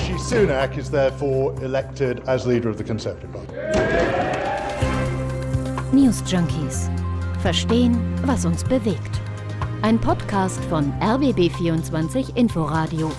Rishi Sunak is therefore elected as leader of the Conservative Party. News Junkies. Verstehen, was uns bewegt. Ein Podcast von RBB24 Inforadio.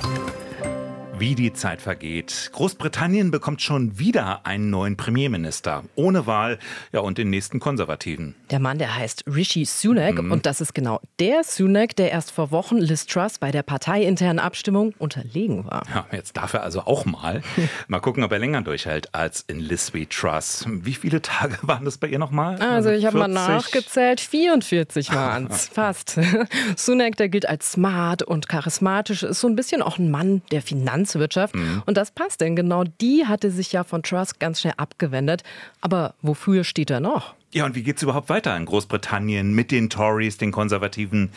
Wie die Zeit vergeht. Großbritannien bekommt schon wieder einen neuen Premierminister. Ohne Wahl, ja, und den nächsten Konservativen. Der Mann, der heißt Rishi Sunak. Mhm. Und das ist genau der Sunak, der erst vor Wochen Liz Truss bei der parteiinternen Abstimmung unterlegen war. Ja, jetzt darf er also auch mal. mal gucken, ob er länger durchhält als in Liz wie Truss. Wie viele Tage waren das bei ihr nochmal? Also, ich habe mal nachgezählt. 44 waren es. Fast. Sunak, der gilt als smart und charismatisch, ist so ein bisschen auch ein Mann der Finanz Finanzwirtschaft. Mhm. Und das passt denn. Genau die hatte sich ja von Truss ganz schnell abgewendet. Aber wofür steht er noch? Ja, und wie geht es überhaupt weiter in Großbritannien mit den Tories, den Konservativen?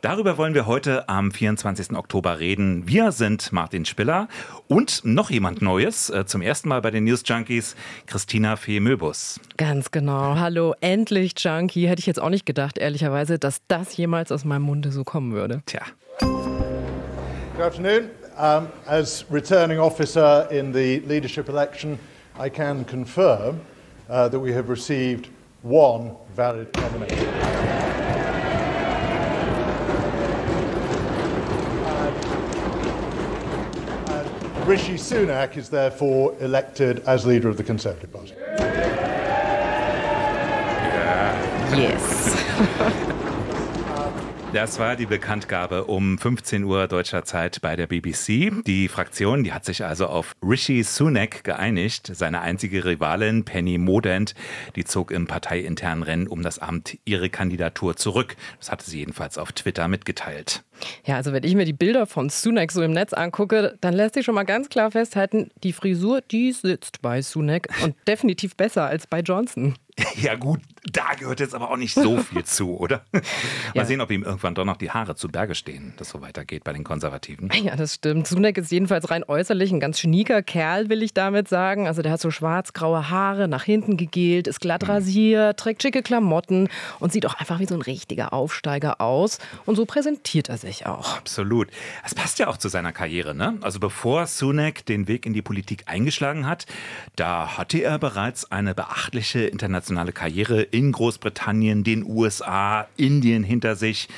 Darüber wollen wir heute am 24. Oktober reden. Wir sind Martin Spiller und noch jemand Neues, äh, zum ersten Mal bei den News Junkies, Christina Fee-Möbus. Ganz genau. Hallo, endlich Junkie. Hätte ich jetzt auch nicht gedacht, ehrlicherweise, dass das jemals aus meinem Munde so kommen würde. Tja. Good afternoon. Um, as returning officer in the leadership election, I can confirm uh, that we have received one valid nomination. And, Rishi Sunak is therefore elected as leader of the Conservative Party. Yes. Das war die Bekanntgabe um 15 Uhr deutscher Zeit bei der BBC. Die Fraktion, die hat sich also auf Rishi Sunak geeinigt. Seine einzige Rivalin Penny Modent, die zog im parteiinternen Rennen um das Amt ihre Kandidatur zurück. Das hatte sie jedenfalls auf Twitter mitgeteilt. Ja, also wenn ich mir die Bilder von Sunak so im Netz angucke, dann lässt sich schon mal ganz klar festhalten, die Frisur, die sitzt bei Sunak und definitiv besser als bei Johnson. Ja gut, da gehört jetzt aber auch nicht so viel zu, oder? Mal ja. sehen, ob ihm irgendwann doch noch die Haare zu Berge stehen, das so weitergeht bei den Konservativen. Ja, das stimmt. Sunak ist jedenfalls rein äußerlich ein ganz schnieker Kerl, will ich damit sagen. Also der hat so schwarz-graue Haare, nach hinten gegelt, ist glatt mhm. rasiert, trägt schicke Klamotten und sieht auch einfach wie so ein richtiger Aufsteiger aus. Und so präsentiert er sich auch. Absolut. Das passt ja auch zu seiner Karriere, ne? Also bevor Sunak den Weg in die Politik eingeschlagen hat, da hatte er bereits eine beachtliche internationale Karriere in Großbritannien, den USA, Indien hinter sich.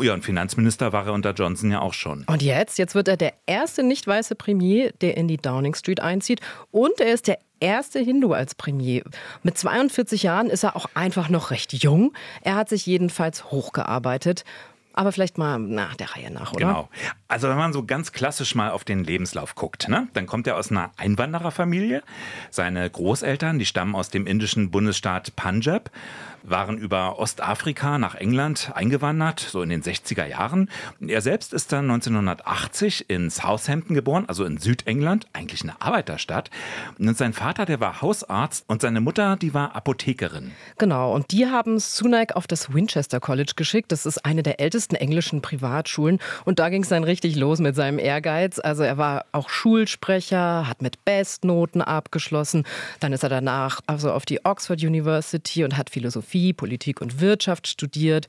Ja, und Finanzminister war er unter Johnson ja auch schon. Und jetzt? Jetzt wird er der erste nicht weiße Premier, der in die Downing Street einzieht. Und er ist der erste Hindu als Premier. Mit 42 Jahren ist er auch einfach noch recht jung. Er hat sich jedenfalls hochgearbeitet. Aber vielleicht mal nach der Reihe nach, oder? Genau. Also wenn man so ganz klassisch mal auf den Lebenslauf guckt, ne, dann kommt er aus einer Einwandererfamilie. Seine Großeltern, die stammen aus dem indischen Bundesstaat Punjab waren über Ostafrika nach England eingewandert, so in den 60er Jahren. Er selbst ist dann 1980 in Southampton geboren, also in Südengland, eigentlich eine Arbeiterstadt. Und sein Vater, der war Hausarzt und seine Mutter, die war Apothekerin. Genau, und die haben Sunak auf das Winchester College geschickt. Das ist eine der ältesten englischen Privatschulen. Und da ging es dann richtig los mit seinem Ehrgeiz. Also er war auch Schulsprecher, hat mit Bestnoten abgeschlossen. Dann ist er danach also auf die Oxford University und hat Philosophie Philosophie, Politik und Wirtschaft studiert.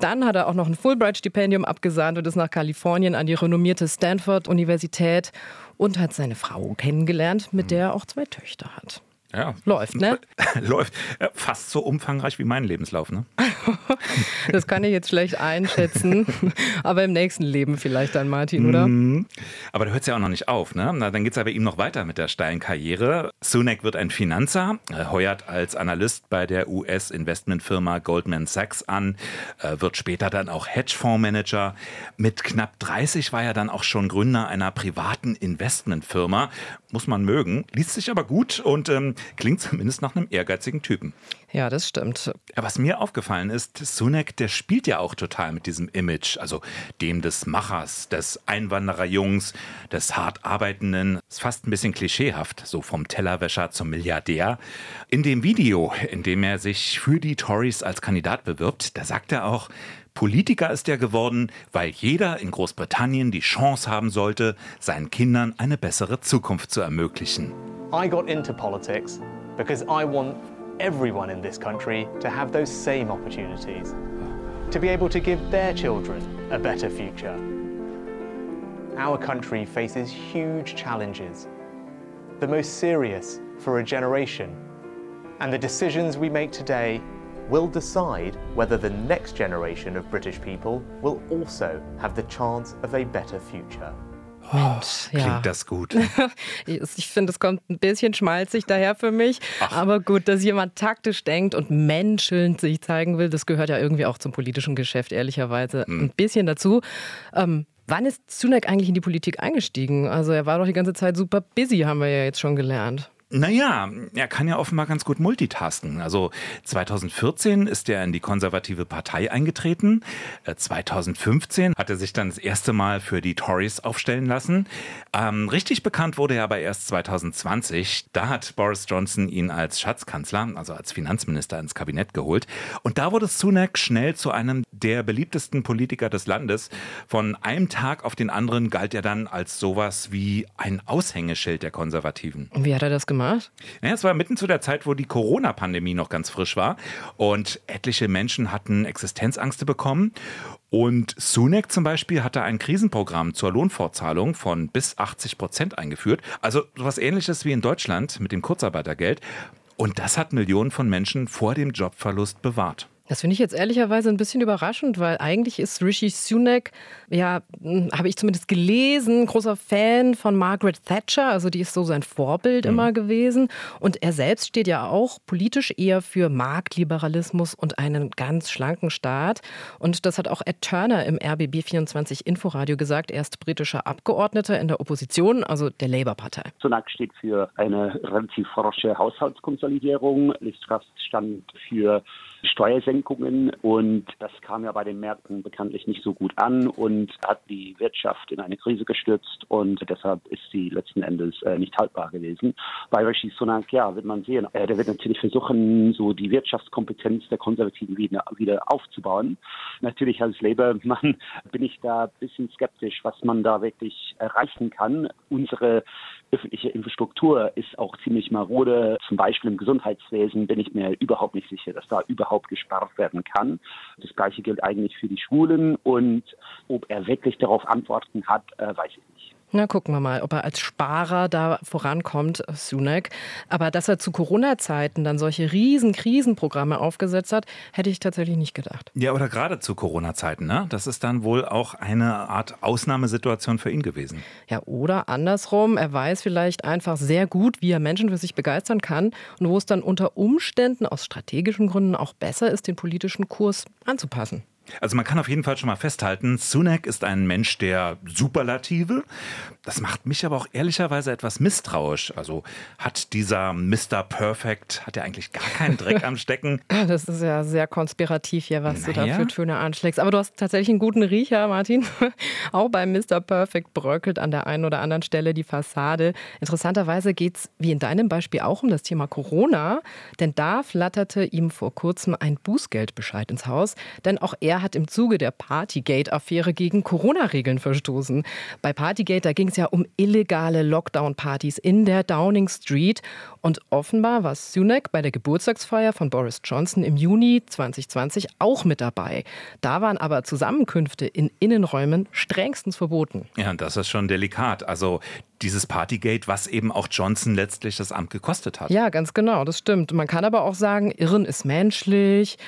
Dann hat er auch noch ein Fulbright-Stipendium abgesahnt und ist nach Kalifornien an die renommierte Stanford-Universität und hat seine Frau kennengelernt, mit der er auch zwei Töchter hat. Ja. Läuft, ne? Läuft. Fast so umfangreich wie mein Lebenslauf, ne? das kann ich jetzt schlecht einschätzen. Aber im nächsten Leben vielleicht dann, Martin, oder? Mhm. Aber da hört es ja auch noch nicht auf, ne? Na, dann geht es ja bei ihm noch weiter mit der steilen Karriere. Sunak wird ein Finanzer, heuert als Analyst bei der US-Investmentfirma Goldman Sachs an, äh, wird später dann auch Hedgefondsmanager. Mit knapp 30 war er dann auch schon Gründer einer privaten Investmentfirma. Muss man mögen, liest sich aber gut und ähm, klingt zumindest nach einem ehrgeizigen Typen. Ja, das stimmt. Ja, was mir aufgefallen ist, Sunak, der spielt ja auch total mit diesem Image, also dem des Machers, des Einwandererjungs, des hart arbeitenden, ist fast ein bisschen klischeehaft, so vom Tellerwäscher zum Milliardär. In dem Video, in dem er sich für die Tories als Kandidat bewirbt, da sagt er auch, Politiker ist er geworden, weil jeder in Großbritannien die Chance haben sollte, seinen Kindern eine bessere Zukunft zu ermöglichen. I got into politics because I want everyone in this country to have those same opportunities, to be able to give their children a better future. our country faces huge challenges, the most serious for a generation. And the decisions we make today will decide whether the next generation of British people will also have the chance of a better future. Mensch, Klingt ja. das gut. Ich finde, es kommt ein bisschen schmalzig daher für mich. Aber gut, dass jemand taktisch denkt und menschelnd sich zeigen will, das gehört ja irgendwie auch zum politischen Geschäft, ehrlicherweise ein bisschen dazu. Ähm, wann ist Sunak eigentlich in die Politik eingestiegen? Also er war doch die ganze Zeit super busy, haben wir ja jetzt schon gelernt. Naja, er kann ja offenbar ganz gut multitasken. Also 2014 ist er in die konservative Partei eingetreten. Äh, 2015 hat er sich dann das erste Mal für die Tories aufstellen lassen. Ähm, richtig bekannt wurde er aber erst 2020. Da hat Boris Johnson ihn als Schatzkanzler, also als Finanzminister ins Kabinett geholt. Und da wurde Sunak schnell zu einem der beliebtesten Politiker des Landes. Von einem Tag auf den anderen galt er dann als sowas wie ein Aushängeschild der Konservativen. Und wie hat er das gemacht? Ja, es war mitten zu der Zeit, wo die Corona-Pandemie noch ganz frisch war und etliche Menschen hatten Existenzängste bekommen. Und Sunak zum Beispiel hatte ein Krisenprogramm zur Lohnfortzahlung von bis 80 Prozent eingeführt. Also sowas ähnliches wie in Deutschland mit dem Kurzarbeitergeld. Und das hat Millionen von Menschen vor dem Jobverlust bewahrt. Das finde ich jetzt ehrlicherweise ein bisschen überraschend, weil eigentlich ist Rishi Sunak, ja, hm, habe ich zumindest gelesen, großer Fan von Margaret Thatcher. Also die ist so sein Vorbild immer gewesen. Und er selbst steht ja auch politisch eher für Marktliberalismus und einen ganz schlanken Staat. Und das hat auch Ed Turner im RBB24 Inforadio gesagt. Er ist britischer Abgeordneter in der Opposition, also der Labour-Partei. Sunak steht für eine relativ forsche Haushaltskonsolidierung. Liz Truss stand für Steuersenkungen und das kam ja bei den Märkten bekanntlich nicht so gut an und hat die Wirtschaft in eine Krise gestürzt und deshalb ist sie letzten Endes äh, nicht haltbar gewesen. Bei Rishi Sunak, ja, wird man sehen, äh, der wird natürlich versuchen, so die Wirtschaftskompetenz der Konservativen wieder, wieder aufzubauen. Natürlich als Labour-Mann bin ich da ein bisschen skeptisch, was man da wirklich erreichen kann. Unsere öffentliche Infrastruktur ist auch ziemlich marode. Zum Beispiel im Gesundheitswesen bin ich mir überhaupt nicht sicher, dass da überhaupt gespart werden kann. Das Gleiche gilt eigentlich für die Schulen und ob er wirklich darauf Antworten hat, äh, weiß ich nicht. Na, gucken wir mal, ob er als Sparer da vorankommt, Sunak. Aber dass er zu Corona-Zeiten dann solche riesen Krisenprogramme aufgesetzt hat, hätte ich tatsächlich nicht gedacht. Ja, oder gerade zu Corona-Zeiten, ne? Das ist dann wohl auch eine Art Ausnahmesituation für ihn gewesen. Ja, oder andersrum, er weiß vielleicht einfach sehr gut, wie er Menschen für sich begeistern kann und wo es dann unter Umständen aus strategischen Gründen auch besser ist, den politischen Kurs anzupassen. Also man kann auf jeden Fall schon mal festhalten, Sunak ist ein Mensch der Superlative. Das macht mich aber auch ehrlicherweise etwas misstrauisch. Also hat dieser Mr. Perfect, hat er eigentlich gar keinen Dreck am Stecken? Das ist ja sehr konspirativ hier, was du da Naja. für Töne anschlägst. Aber du hast tatsächlich einen guten Riecher, Martin. Auch bei Mr. Perfect bröckelt an der einen oder anderen Stelle die Fassade. Interessanterweise geht es wie in deinem Beispiel auch um das Thema Corona. Denn da flatterte ihm vor kurzem ein Bußgeldbescheid ins Haus. Denn auch er hat im Zuge der Partygate-Affäre gegen Corona-Regeln verstoßen. Bei Partygate, da ging es ja um illegale Lockdown-Partys in der Downing Street. Und offenbar war Sunak bei der Geburtstagsfeier von Boris Johnson im Juni 2020 auch mit dabei. Da waren aber Zusammenkünfte in Innenräumen strengstens verboten. Ja, und das ist schon delikat. Also dieses Partygate, was eben auch Johnson letztlich das Amt gekostet hat. Ja, ganz genau, das stimmt. Man kann aber auch sagen, Irren ist menschlich.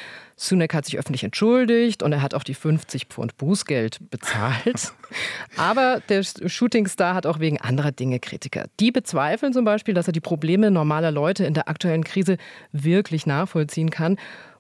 Sunak hat sich öffentlich entschuldigt und er hat auch die 50 Pfund Bußgeld bezahlt. Aber der Shootingstar hat auch wegen anderer Dinge Kritiker. Die bezweifeln zum Beispiel, dass er die Probleme normaler Leute in der aktuellen Krise wirklich nachvollziehen kann.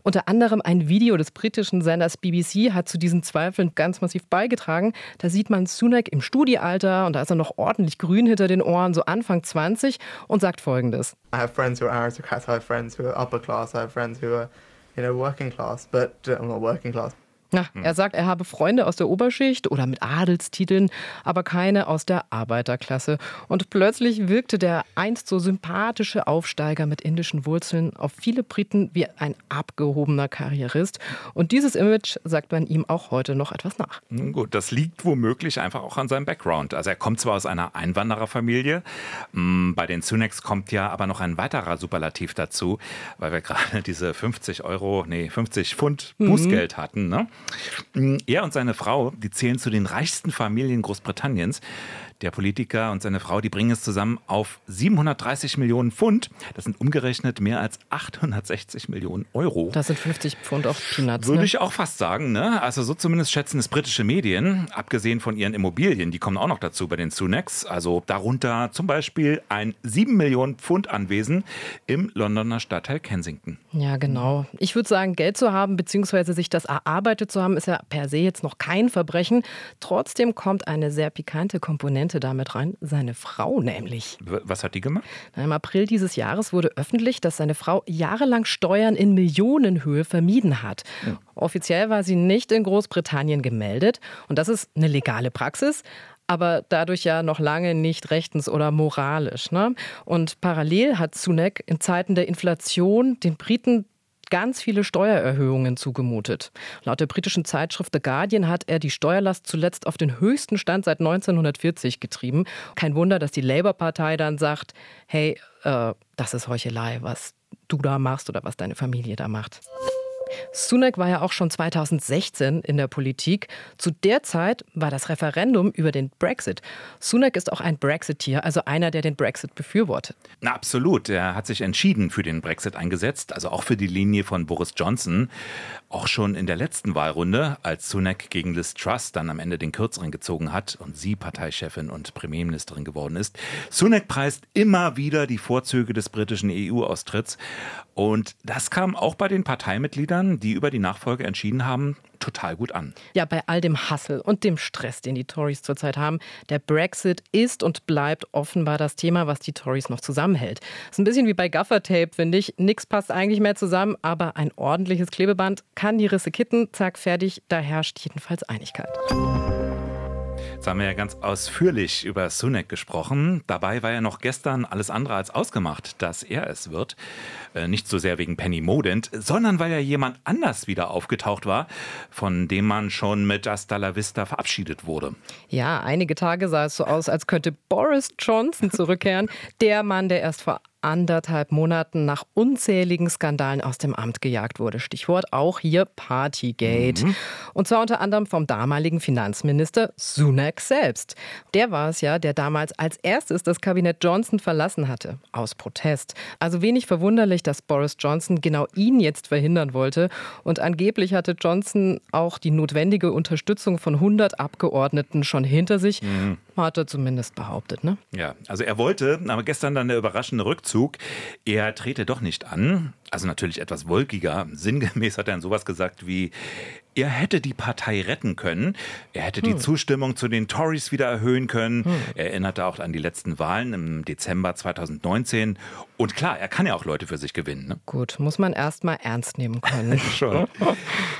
Unter anderem ein Video des britischen Senders BBC hat zu diesen Zweifeln ganz massiv beigetragen. Da sieht man Sunak im Studiealter und da ist er noch ordentlich grün hinter den Ohren, so Anfang 20 und sagt folgendes. I have friends who are aristocrats. I have friends who are upper class. I have friends who are, you know, working class. But uh, well, not working class. Ja, er sagt, er habe Freunde aus der Oberschicht oder mit Adelstiteln, aber keine aus der Arbeiterklasse. Und plötzlich wirkte der einst so sympathische Aufsteiger mit indischen Wurzeln auf viele Briten wie ein abgehobener Karrierist. Und dieses Image sagt man ihm auch heute noch etwas nach. Gut, das liegt womöglich einfach auch an seinem Background. Also er kommt zwar aus einer Einwandererfamilie, mh, bei den Sunaks kommt ja aber noch ein weiterer Superlativ dazu, weil wir gerade diese 50 Euro, nee, 50 Pfund Bußgeld hatten. Ne? Er und seine Frau, die zählen zu den reichsten Familien Großbritanniens. Der Politiker und seine Frau, die bringen es zusammen auf 730 Millionen Pfund. Das sind umgerechnet mehr als 860 Millionen Euro. Das sind 50 Pfund auf Peanuts. Würde ne? ich auch fast sagen. Ne? Also so zumindest schätzen es britische Medien. Abgesehen von ihren Immobilien, die kommen auch noch dazu bei den Sunaks. Also darunter zum Beispiel ein 7 Millionen Pfund Anwesen im Londoner Stadtteil Kensington. Ja, genau. Ich würde sagen, Geld zu haben bzw. sich das erarbeitet zu haben, ist ja per se jetzt noch kein Verbrechen. Trotzdem kommt eine sehr pikante Komponente damit rein, seine Frau nämlich. Was hat die gemacht? Im April dieses Jahres wurde öffentlich, dass seine Frau jahrelang Steuern in Millionenhöhe vermieden hat. Ja. Offiziell war sie nicht in Großbritannien gemeldet und das ist eine legale Praxis aber dadurch ja noch lange nicht rechtens oder moralisch. Ne? Und parallel hat Sunak in Zeiten der Inflation den Briten ganz viele Steuererhöhungen zugemutet. Laut der britischen Zeitschrift The Guardian hat er die Steuerlast zuletzt auf den höchsten Stand seit 1940 getrieben. Kein Wunder, dass die Labour-Partei dann sagt, hey, äh, das ist Heuchelei, was du da machst oder was deine Familie da macht. Sunak war ja auch schon 2016 in der Politik. Zu der Zeit war das Referendum über den Brexit. Sunak ist auch ein Brexiteer, also einer, der den Brexit befürwortet. Na, absolut. Er hat sich entschieden für den Brexit eingesetzt, also auch für die Linie von Boris Johnson. Auch schon in der letzten Wahlrunde, als Sunak gegen Liz Truss dann am Ende den Kürzeren gezogen hat und sie Parteichefin und Premierministerin geworden ist. Sunak preist immer wieder die Vorzüge des britischen EU-Austritts. Und das kam auch bei den Parteimitgliedern Politikern, die über die Nachfolge entschieden haben, total gut an. Ja, bei all dem Hassel und dem Stress, den die Tories zurzeit haben, der Brexit ist und bleibt offenbar das Thema, was die Tories noch zusammenhält. Ist ein bisschen wie bei Gaffertape, finde ich. Nix passt eigentlich mehr zusammen, aber ein ordentliches Klebeband kann die Risse kitten. Zack, fertig. Da herrscht jedenfalls Einigkeit. Jetzt haben wir ja ganz ausführlich über Sunak gesprochen. Dabei war ja noch gestern alles andere als ausgemacht, dass er es wird. Äh, nicht so sehr wegen Penny Modent, sondern weil ja jemand anders wieder aufgetaucht war, von dem man schon mit Hasta la Vista verabschiedet wurde. Ja, einige Tage sah es so aus, als könnte Boris Johnson zurückkehren. Der Mann, der erst vor anderthalb Monaten nach unzähligen Skandalen aus dem Amt gejagt wurde. Stichwort auch hier Partygate. Mhm. Und zwar unter anderem vom damaligen Finanzminister Sunak selbst. Der war es ja, der damals als erstes das Kabinett Johnson verlassen hatte. Aus Protest. Also wenig verwunderlich, dass Boris Johnson genau ihn jetzt verhindern wollte. Und angeblich hatte Johnson auch die notwendige Unterstützung von 100 Abgeordneten schon hinter sich. Mhm. Hat er zumindest behauptet, ne? Ja, also er wollte, aber gestern dann der überraschende Rückzug. Er trete doch nicht an. Also natürlich etwas wolkiger. Sinngemäß hat er dann sowas gesagt wie, er hätte die Partei retten können. Er hätte hm. die Zustimmung zu den Tories wieder erhöhen können. Hm. Er erinnerte auch an die letzten Wahlen im Dezember 2019. Und klar, er kann ja auch Leute für sich gewinnen. Ne? Gut, muss man erst mal ernst nehmen können. Schon.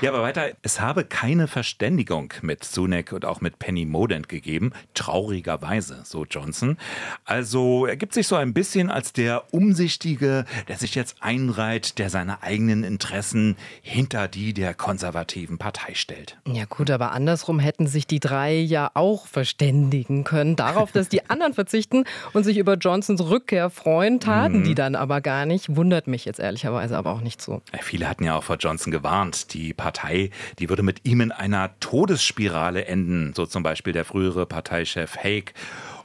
Ja, aber weiter, es habe keine Verständigung mit Sunak und auch mit Penny Modent gegeben. Traurigerweise, so Johnson. Also er gibt sich so ein bisschen als der Umsichtige, der sich jetzt einreiht, der seine eigenen Interessen hinter die der konservativen Partei Partei stellt. Ja gut, aber andersrum hätten sich die drei ja auch verständigen können darauf, dass die anderen verzichten und sich über Johnsons Rückkehr freuen, taten mhm. die dann aber gar nicht. Wundert mich jetzt ehrlicherweise aber auch nicht so. Viele hatten ja auch vor Johnson gewarnt. Die Partei, die würde mit ihm in einer Todesspirale enden, so zum Beispiel der frühere Parteichef Haig.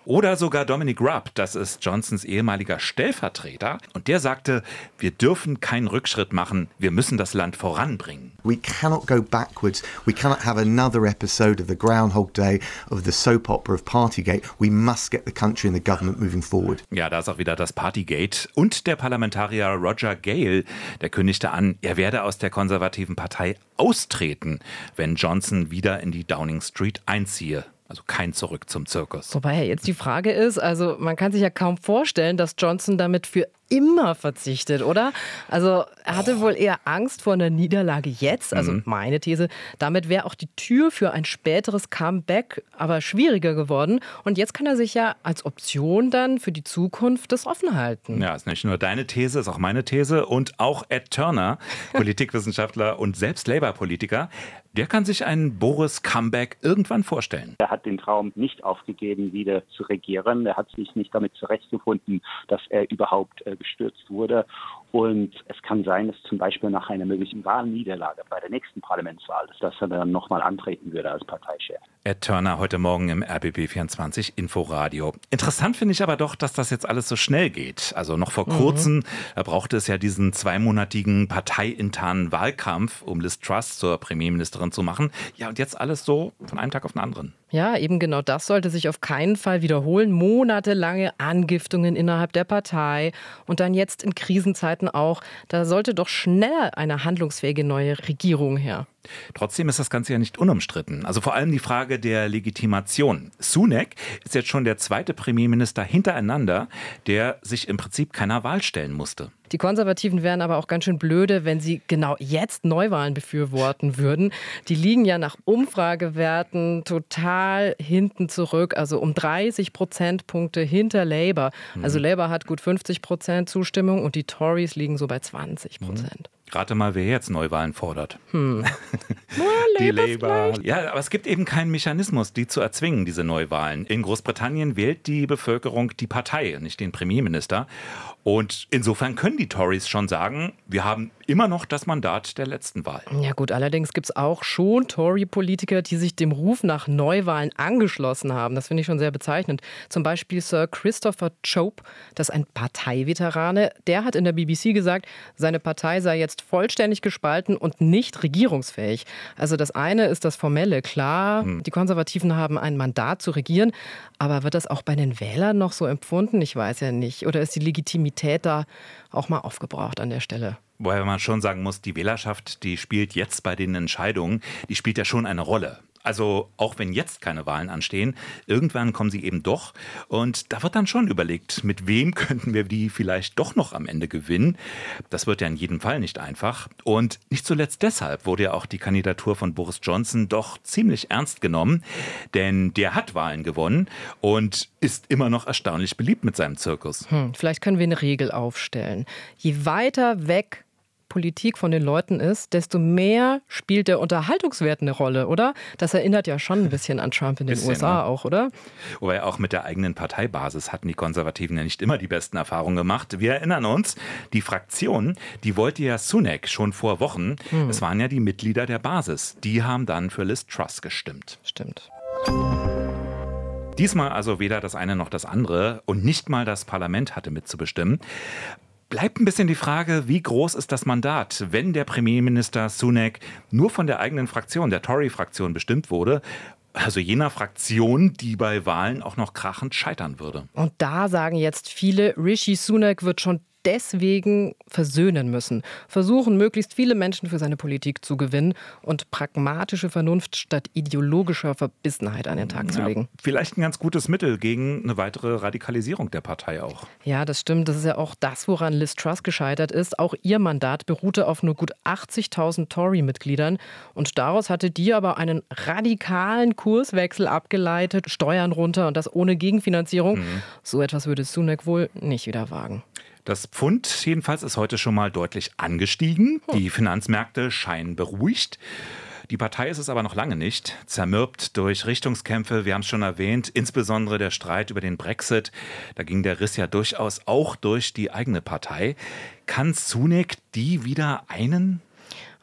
Oder sogar Dominic Rupp, das ist Johnsons ehemaliger Stellvertreter. Und der sagte, wir dürfen keinen Rückschritt machen, wir müssen das Land voranbringen. We cannot go backwards. We cannot have another episode of the Groundhog Day, of the soap opera of Partygate. We must get the country and the government moving forward. Ja, da ist auch wieder das Partygate. Und der Parlamentarier Roger Gale, der kündigte an, er werde aus der konservativen Partei austreten, wenn Johnson wieder in die Downing Street einziehe. Also kein Zurück zum Zirkus. Wobei ja jetzt die Frage ist, also man kann sich ja kaum vorstellen, dass Johnson damit für immer verzichtet, oder? Also er hatte oh. wohl eher Angst vor einer Niederlage jetzt, also mhm. meine These. Damit wäre auch die Tür für ein späteres Comeback aber schwieriger geworden. Und jetzt kann er sich ja als Option dann für die Zukunft das offen halten. Ja, ist nicht nur deine These, ist auch meine These. Und auch Ed Turner, Politikwissenschaftler und selbst Labour-Politiker, der kann sich einen Boris-Comeback irgendwann vorstellen. Er hat den Traum nicht aufgegeben, wieder zu regieren. Er hat sich nicht damit zurechtgefunden, dass er überhaupt äh, gestürzt wurde. Und es kann sein, dass zum Beispiel nach einer möglichen Wahlniederlage bei der nächsten Parlamentswahl, dass er dann nochmal antreten würde als Parteichef. Ed Turner heute Morgen im RBB24 Inforadio. Interessant finde ich aber doch, dass das jetzt alles so schnell geht. Also noch vor mhm. kurzem, da brauchte es ja diesen zweimonatigen parteiinternen Wahlkampf, um Liz Truss zur Premierministerin zu machen. Ja, und jetzt alles so von einem Tag auf den anderen. Ja, eben genau das sollte sich auf keinen Fall wiederholen. Monatelange Angiftungen innerhalb der Partei und dann jetzt in Krisenzeiten auch. Da sollte doch schneller eine handlungsfähige neue Regierung her. Trotzdem ist das Ganze ja nicht unumstritten. Also vor allem die Frage der Legitimation. Sunak ist jetzt schon der zweite Premierminister hintereinander, der sich im Prinzip keiner Wahl stellen musste. Die Konservativen wären aber auch ganz schön blöde, wenn sie genau jetzt Neuwahlen befürworten würden. Die liegen ja nach Umfragewerten total hinten zurück, also um 30 Prozentpunkte hinter Labour. Also mhm. Labour hat gut 50 Prozent Zustimmung und die Tories liegen so bei 20 Prozent. Mhm. Rate mal, wer jetzt Neuwahlen fordert. Hm. die Labour. Ja, aber es gibt eben keinen Mechanismus, die zu erzwingen, diese Neuwahlen. In Großbritannien wählt die Bevölkerung die Partei, nicht den Premierminister. Und insofern können die Tories schon sagen, wir haben immer noch das Mandat der letzten Wahl. Ja gut, allerdings gibt es auch schon Tory-Politiker, die sich dem Ruf nach Neuwahlen angeschlossen haben. Das finde ich schon sehr bezeichnend. Zum Beispiel Sir Christopher Chope, das ist ein Parteiveterane. Der hat in der BBC gesagt, seine Partei sei jetzt vollständig gespalten und nicht regierungsfähig. Also das eine ist das Formelle, klar, hm. die Konservativen haben ein Mandat zu regieren, aber wird das auch bei den Wählern noch so empfunden? Ich weiß ja nicht. Oder ist die Legitimität da auch mal aufgebraucht an der Stelle? Wobei man schon sagen muss, die Wählerschaft, die spielt jetzt bei den Entscheidungen, die spielt ja schon eine Rolle. Also auch wenn jetzt keine Wahlen anstehen, irgendwann kommen sie eben doch. Und da wird dann schon überlegt, mit wem könnten wir die vielleicht doch noch am Ende gewinnen. Das wird ja in jedem Fall nicht einfach. Und nicht zuletzt deshalb wurde ja auch die Kandidatur von Boris Johnson doch ziemlich ernst genommen. Denn der hat Wahlen gewonnen und ist immer noch erstaunlich beliebt mit seinem Zirkus. Hm, vielleicht können wir eine Regel aufstellen. Je weiter weg Politik von den Leuten ist, desto mehr spielt der Unterhaltungswert eine Rolle, oder? Das erinnert ja schon ein bisschen an Trump in den bisschen, USA ne? auch, oder? Wobei auch mit der eigenen Parteibasis hatten die Konservativen ja nicht immer die besten Erfahrungen gemacht. Wir erinnern uns, die Fraktion, die wollte ja Sunak schon vor Wochen. Hm. Es waren ja die Mitglieder der Basis. Die haben dann für Liz Truss gestimmt. Stimmt. Diesmal also weder das eine noch das andere und nicht mal das Parlament hatte mitzubestimmen. Bleibt ein bisschen die Frage, wie groß ist das Mandat, wenn der Premierminister Sunak nur von der eigenen Fraktion, der Tory-Fraktion, bestimmt wurde also jener Fraktion, die bei Wahlen auch noch krachend scheitern würde. Und da sagen jetzt viele, Rishi Sunak wird schon deswegen versöhnen müssen, versuchen, möglichst viele Menschen für seine Politik zu gewinnen und pragmatische Vernunft statt ideologischer Verbissenheit an den Tag ja, zu legen. Vielleicht ein ganz gutes Mittel gegen eine weitere Radikalisierung der Partei auch. Ja, das stimmt. Das ist ja auch das, woran Liz Truss gescheitert ist. Auch ihr Mandat beruhte auf nur gut 80.000 Tory-Mitgliedern und daraus hatte die aber einen radikalen Kurswechsel abgeleitet, Steuern runter und das ohne Gegenfinanzierung. Mhm. So etwas würde Sunak wohl nicht wieder wagen. Das Pfund jedenfalls ist heute schon mal deutlich angestiegen. Die Finanzmärkte scheinen beruhigt. Die Partei ist es aber noch lange nicht. Zermürbt durch Richtungskämpfe, wir haben es schon erwähnt, insbesondere der Streit über den Brexit. Da ging der Riss ja durchaus auch durch die eigene Partei. Kann Sunak die wieder einen?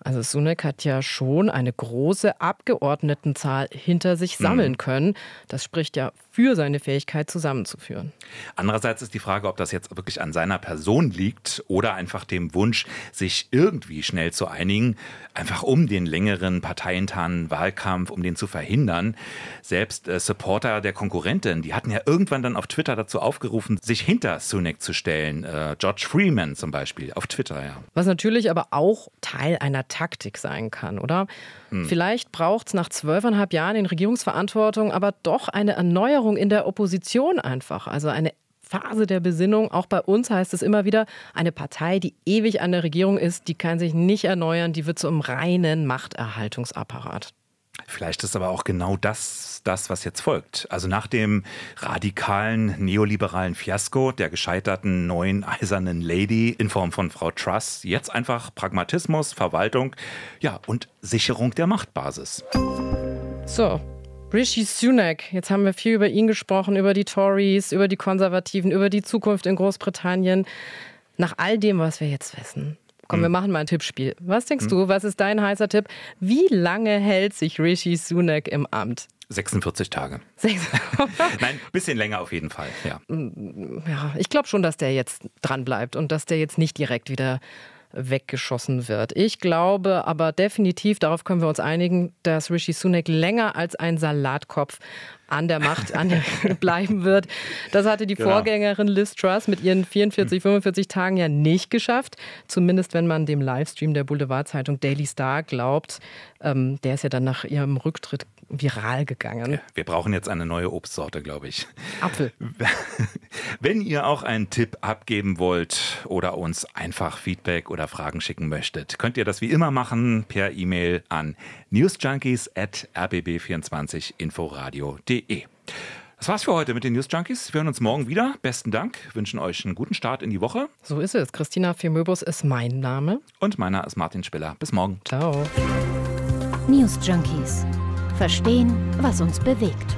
Also Sunak hat ja schon eine große Abgeordnetenzahl hinter sich sammeln mhm. können. Das spricht ja für seine Fähigkeit zusammenzuführen. Andererseits ist die Frage, ob das jetzt wirklich an seiner Person liegt oder einfach dem Wunsch, sich irgendwie schnell zu einigen, einfach um den längeren parteiinternen Wahlkampf, um den zu verhindern. Selbst äh, Supporter der Konkurrentin, die hatten ja irgendwann dann auf Twitter dazu aufgerufen, sich hinter Sunak zu stellen. Äh, George Freeman zum Beispiel auf Twitter, ja. Was natürlich aber auch Teil einer Taktik sein kann, oder? Hm. Vielleicht braucht es nach zwölfeinhalb Jahren in Regierungsverantwortung aber doch eine Erneuerung in der Opposition einfach. Also eine Phase der Besinnung. Auch bei uns heißt es immer wieder, eine Partei, die ewig an der Regierung ist, die kann sich nicht erneuern, die wird zum reinen Machterhaltungsapparat. Vielleicht ist aber auch genau das, das, was jetzt folgt. Also nach dem radikalen neoliberalen Fiasko der gescheiterten neuen eisernen Lady in Form von Frau Truss, jetzt einfach Pragmatismus, Verwaltung, ja, und Sicherung der Machtbasis. So, Rishi Sunak, jetzt haben wir viel über ihn gesprochen, über die Tories, über die Konservativen, über die Zukunft in Großbritannien. Nach all dem, was wir jetzt wissen. Komm, Hm. wir machen mal ein Tippspiel. Was denkst du, was ist dein heißer Tipp? Wie lange hält sich Rishi Sunak im Amt? 46 Tage. Nein, bisschen länger auf jeden Fall. Ja. ja, ich glaube schon, dass der jetzt dran bleibt und dass der jetzt nicht direkt wieder weggeschossen wird. Ich glaube aber definitiv, darauf können wir uns einigen, dass Rishi Sunak länger als ein Salatkopf an der Macht an der bleiben wird. Das hatte die Genau. Vorgängerin Liz Truss mit ihren 44, 45 Tagen ja nicht geschafft. Zumindest wenn man dem Livestream der Boulevardzeitung Daily Star glaubt. Ähm, der ist ja dann nach ihrem Rücktritt viral gegangen. Wir brauchen jetzt eine neue Obstsorte, glaube ich. Apfel. Wenn ihr auch einen Tipp abgeben wollt oder uns einfach Feedback oder Fragen schicken möchtet, könnt ihr das wie immer machen per E-Mail an newsjunkies at rbb24inforadio.de. Das war's für heute mit den News Junkies. Wir hören uns morgen wieder. Besten Dank, wünschen euch einen guten Start in die Woche. So ist es. Christina Firmöbus ist mein Name. Und meiner ist Martin Spiller. Bis morgen. Ciao. News Junkies. Verstehen, was uns bewegt.